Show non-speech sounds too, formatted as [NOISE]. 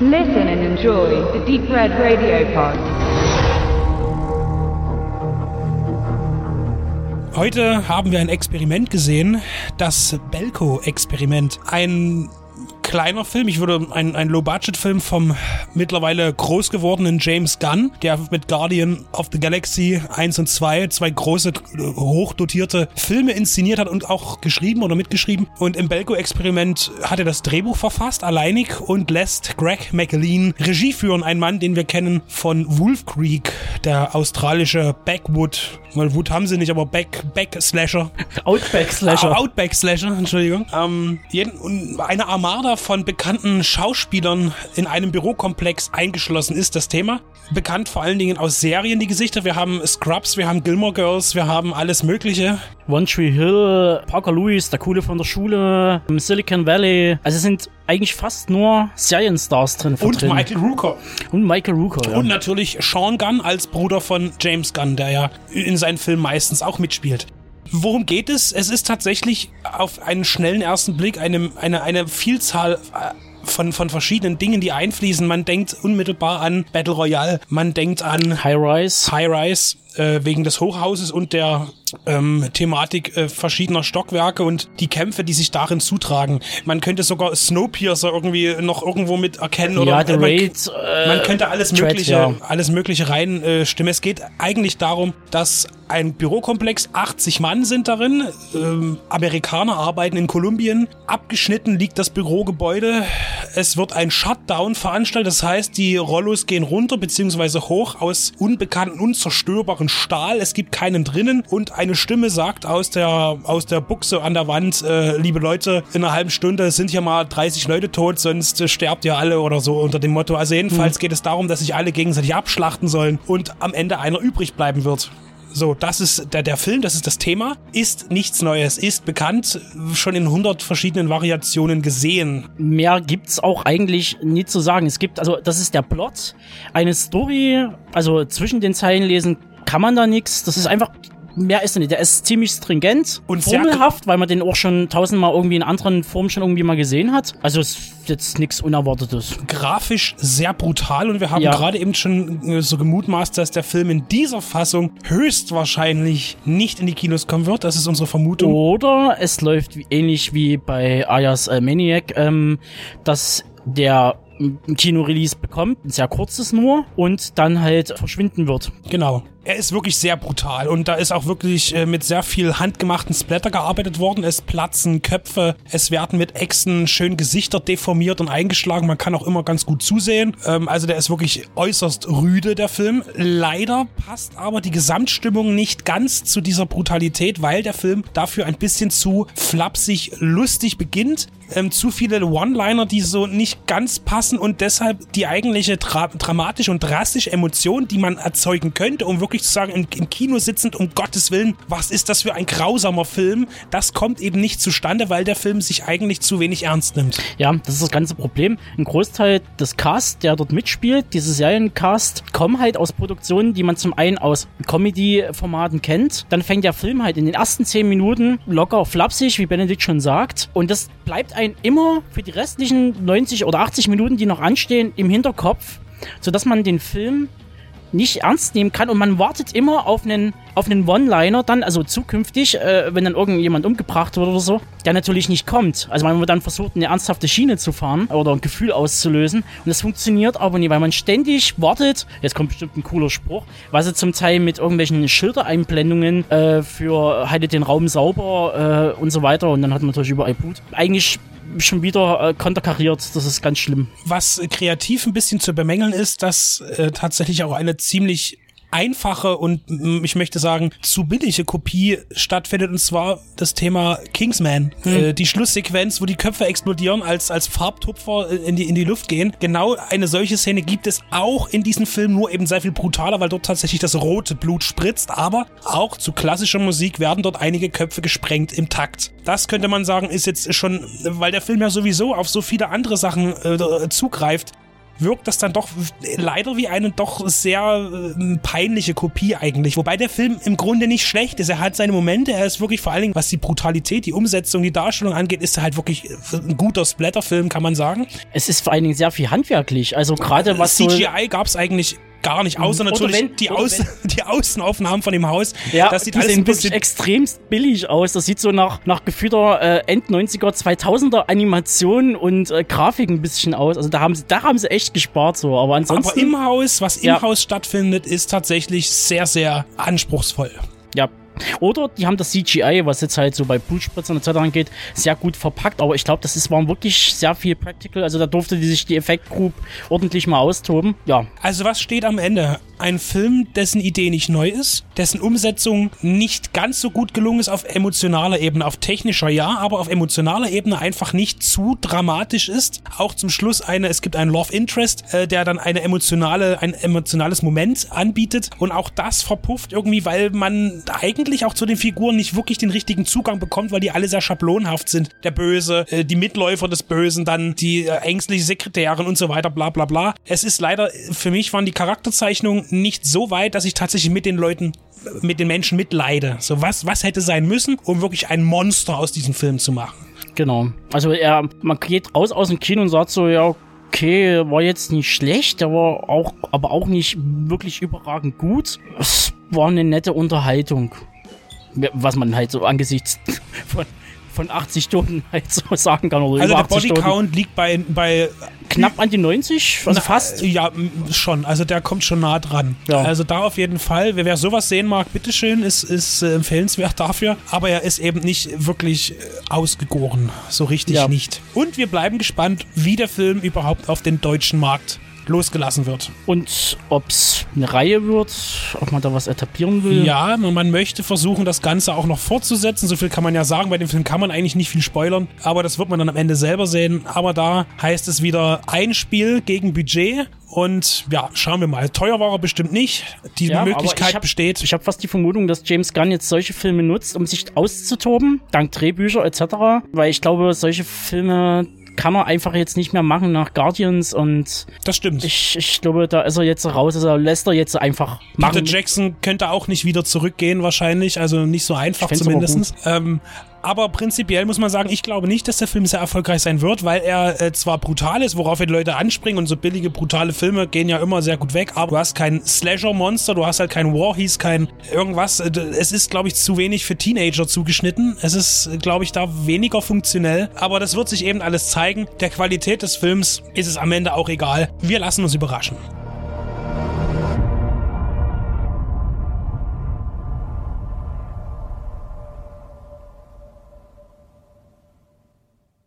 Listen and enjoy the Deep Red Radio Pod. Heute haben wir ein Experiment gesehen, das Belko-Experiment. Ein kleiner Film, ich würde ein, ein Low-Budget-Film vom mittlerweile groß gewordenen James Gunn, der mit Guardian of the Galaxy 1 und 2 zwei große, hochdotierte Filme inszeniert hat und auch geschrieben oder mitgeschrieben. Und im Belko-Experiment hat er das Drehbuch verfasst, alleinig, und lässt Greg McLean Regie führen. Ein Mann, den wir kennen von Wolf Creek, der australische Backwood, weil Wood haben sie nicht, aber Back, Back-Slasher. Outback-Slasher. Outback-Slasher, Entschuldigung. Ähm, jeden, eine Armada von bekannten Schauspielern in einem Bürokomplex eingeschlossen ist, das Thema. Bekannt vor allen Dingen aus Serien die Gesichter. Wir haben Scrubs, wir haben Gilmore Girls, wir haben alles Mögliche. One Tree Hill, Parker Lewis, der Coole von der Schule, Silicon Valley. Also sind eigentlich fast nur Serienstars drin Und Michael Rooker. Und Michael Rooker, ja. Und natürlich Sean Gunn als Bruder von James Gunn, der ja in seinen Filmen meistens auch mitspielt. Worum geht es? Es ist tatsächlich auf einen schnellen ersten Blick eine, eine, eine Vielzahl äh, von, von verschiedenen Dingen, die einfließen. Man denkt unmittelbar an Battle Royale, man denkt an High Rise. High Rise äh, wegen des Hochhauses und der ähm, Thematik äh, verschiedener Stockwerke und die Kämpfe, die sich darin zutragen. Man könnte sogar Snowpiercer irgendwie noch irgendwo mit erkennen oder Ja, äh, man, Raid. Äh, man könnte alles Thread, mögliche, ja. alles mögliche rein äh. Es geht eigentlich darum, dass ein Bürokomplex, 80 Mann sind darin, ähm, Amerikaner arbeiten in Kolumbien, abgeschnitten liegt das Bürogebäude, es wird ein Shutdown veranstaltet, das heißt, die Rollos gehen runter bzw. hoch aus unbekannten, unzerstörbaren Stahl, es gibt keinen drinnen und eine Stimme sagt aus der, aus der Buchse an der Wand, äh, liebe Leute, in einer halben Stunde sind hier mal 30 Leute tot, sonst äh, sterbt ihr alle oder so unter dem Motto. Also jedenfalls geht es darum, dass sich alle gegenseitig abschlachten sollen und am Ende einer übrig bleiben wird. So, das ist der, der Film, das ist das Thema. Ist nichts Neues, ist bekannt, schon in 100 verschiedenen Variationen gesehen. Mehr gibt's auch eigentlich nie zu sagen. Es gibt, also das ist der Plot. Eine Story, also zwischen den Zeilen lesen kann man da nichts. Das ist einfach mehr ist er nicht. Der ist ziemlich stringent Und formelhaft, weil man den auch schon tausendmal irgendwie in anderen Formen schon irgendwie mal gesehen hat. Also es ist jetzt nichts Unerwartetes. Grafisch sehr brutal und wir haben Ja. gerade eben schon äh, so gemutmaßt, dass der Film in dieser Fassung höchstwahrscheinlich nicht in die Kinos kommen wird. Das ist unsere Vermutung. Oder es läuft ähnlich wie bei Ayas äh, Maniac, ähm, dass der ein Kino-Release bekommt, ein sehr kurzes nur, und dann halt verschwinden wird. Genau. Er ist wirklich sehr brutal und da ist auch wirklich äh, mit sehr viel handgemachten Splatter gearbeitet worden. Es platzen Köpfe, es werden mit Echsen schön Gesichter deformiert und eingeschlagen. Man kann auch immer ganz gut zusehen. Ähm, also der ist wirklich äußerst rüde, der Film. Leider passt aber die Gesamtstimmung nicht ganz zu dieser Brutalität, weil der Film dafür ein bisschen zu flapsig lustig beginnt. Ähm, zu viele One-Liner, die so nicht ganz passen und deshalb die eigentliche dra dramatische und drastische Emotion, die man erzeugen könnte, um wirklich zu sagen, im, im Kino sitzend, um Gottes Willen, was ist das für ein grausamer Film, das kommt eben nicht zustande, weil der Film sich eigentlich zu wenig ernst nimmt. Ja, das ist das ganze Problem. Ein Großteil des Cast, der dort mitspielt, diese Seriencast, kommen halt aus Produktionen, die man zum einen aus Comedy-Formaten kennt. Dann fängt der Film halt in den ersten zehn Minuten locker flapsig, wie Benedikt schon sagt. Und das bleibt ein immer für die restlichen 90 oder 80 Minuten, die noch anstehen, im Hinterkopf, sodass man den Film nicht ernst nehmen kann. Und man wartet immer auf einen, auf einen One-Liner dann, also zukünftig, äh, wenn dann irgendjemand umgebracht wird oder so, der natürlich nicht kommt. Also man wird dann versucht, eine ernsthafte Schiene zu fahren oder ein Gefühl auszulösen. Und das funktioniert aber nie, weil man ständig wartet, jetzt kommt bestimmt ein cooler Spruch, was sie zum Teil mit irgendwelchen Schildereinblendungen äh, für haltet den Raum sauber äh, und so weiter. Und dann hat man natürlich überall Blut. Eigentlich schon wieder äh, konterkariert, das ist ganz schlimm. Was kreativ ein bisschen zu bemängeln ist, dass äh, tatsächlich auch eine ziemlich einfache und mm, ich möchte sagen zu billige Kopie stattfindet und zwar das Thema Kingsman. Äh, die Schlusssequenz, wo die Köpfe explodieren als als Farbtupfer äh, in die in die Luft gehen. Genau eine solche Szene gibt es auch in diesem Film, nur eben sehr viel brutaler, weil dort tatsächlich das rote Blut spritzt, aber auch zu klassischer Musik werden dort einige Köpfe gesprengt im Takt. Das könnte man sagen, ist jetzt schon, weil der Film ja sowieso auf so viele andere Sachen äh, zugreift, wirkt das dann doch leider wie eine doch sehr äh, peinliche Kopie eigentlich. Wobei der Film im Grunde nicht schlecht ist. Er hat seine Momente. Er ist wirklich vor allen Dingen, was die Brutalität, die Umsetzung, die Darstellung angeht, ist er halt wirklich ein guter Splatterfilm, kann man sagen. Es ist vor allen Dingen sehr viel handwerklich. Also gerade was CGI so gab es eigentlich gar nicht, außer natürlich wenn, die, Außen, [LAUGHS] die Außenaufnahmen von dem Haus. Ja, das sieht die alles sehen ein bisschen extremst billig aus. Das sieht so nach, nach gefühlter äh, End-90er, 2000er Animation und äh, Grafik ein bisschen aus. Also da haben sie, da haben sie echt gespart so. Aber ansonsten. Aber im Haus, was im ja. Haus stattfindet, ist tatsächlich sehr, sehr anspruchsvoll. Oder die haben das CGI, was jetzt halt so bei Blutspritzern etc. angeht, sehr gut verpackt. Aber ich glaube, das ist, waren wirklich sehr viel Practical. Also da durfte die sich die Effektgroup ordentlich mal austoben. Ja. Also was steht am Ende? Ein Film, dessen Idee nicht neu ist, dessen Umsetzung nicht ganz so gut gelungen ist auf emotionaler Ebene, auf technischer ja, aber auf emotionaler Ebene einfach nicht zu dramatisch ist. Auch zum Schluss eine, es gibt einen Love Interest, äh, der dann eine emotionale, ein emotionales Moment anbietet und auch das verpufft irgendwie, weil man eigentlich auch zu den Figuren nicht wirklich den richtigen Zugang bekommt, weil die alle sehr schablonhaft sind. Der Böse, äh, die Mitläufer des Bösen, dann die äh, ängstliche Sekretärin und so weiter, bla bla bla. Es ist leider, für mich waren die Charakterzeichnungen nicht so weit, dass ich tatsächlich mit den Leuten mit den Menschen mitleide. So was, was hätte sein müssen, um wirklich ein Monster aus diesem Film zu machen? Genau. Also er, man geht raus aus dem Kino und sagt so, ja, okay, war jetzt nicht schlecht, aber auch, aber auch nicht wirklich überragend gut. Es war eine nette Unterhaltung. Was man halt so angesichts [LAUGHS] von von 80 Stunden [LAUGHS] halt so sagen kann. Oder also der Bodycount liegt bei, bei knapp an die 90, also na, fast. Ja, schon. Also der kommt schon nah dran. Ja. Also da auf jeden Fall. Wer, wer sowas sehen mag, bitteschön, ist, ist äh, empfehlenswert [LAUGHS] dafür. Aber er ist eben nicht wirklich äh, ausgegoren. So richtig ja. nicht. Und wir bleiben gespannt, wie der Film überhaupt auf den deutschen Markt losgelassen wird. Und ob es eine Reihe wird, ob man da was etablieren will. Ja, man möchte versuchen, das Ganze auch noch fortzusetzen. So viel kann man ja sagen. Bei dem Film kann man eigentlich nicht viel spoilern, aber das wird man dann am Ende selber sehen. Aber da heißt es wieder ein Spiel gegen Budget und ja, schauen wir mal. Teuer war er bestimmt nicht. Die ja, Möglichkeit ich hab, besteht. Ich habe fast die Vermutung, dass James Gunn jetzt solche Filme nutzt, um sich auszutoben, dank Drehbücher etc. Weil ich glaube, solche Filme kann man einfach jetzt nicht mehr machen nach Guardians und das stimmt. Ich, ich glaube, da ist er jetzt raus, also lässt er jetzt einfach machen. Peter Jackson könnte auch nicht wieder zurückgehen wahrscheinlich, also nicht so einfach zumindest. Ähm, aber prinzipiell muss man sagen, ich glaube nicht, dass der Film sehr erfolgreich sein wird, weil er äh, zwar brutal ist, worauf die Leute anspringen und so billige, brutale Filme gehen ja immer sehr gut weg, aber du hast kein Slasher-Monster, du hast halt kein Warhees, kein irgendwas. Äh, es ist, glaube ich, zu wenig für Teenager zugeschnitten. Es ist, glaube ich, da weniger funktionell. Aber das wird sich eben alles zeigen. Der Qualität des Films ist es am Ende auch egal. Wir lassen uns überraschen.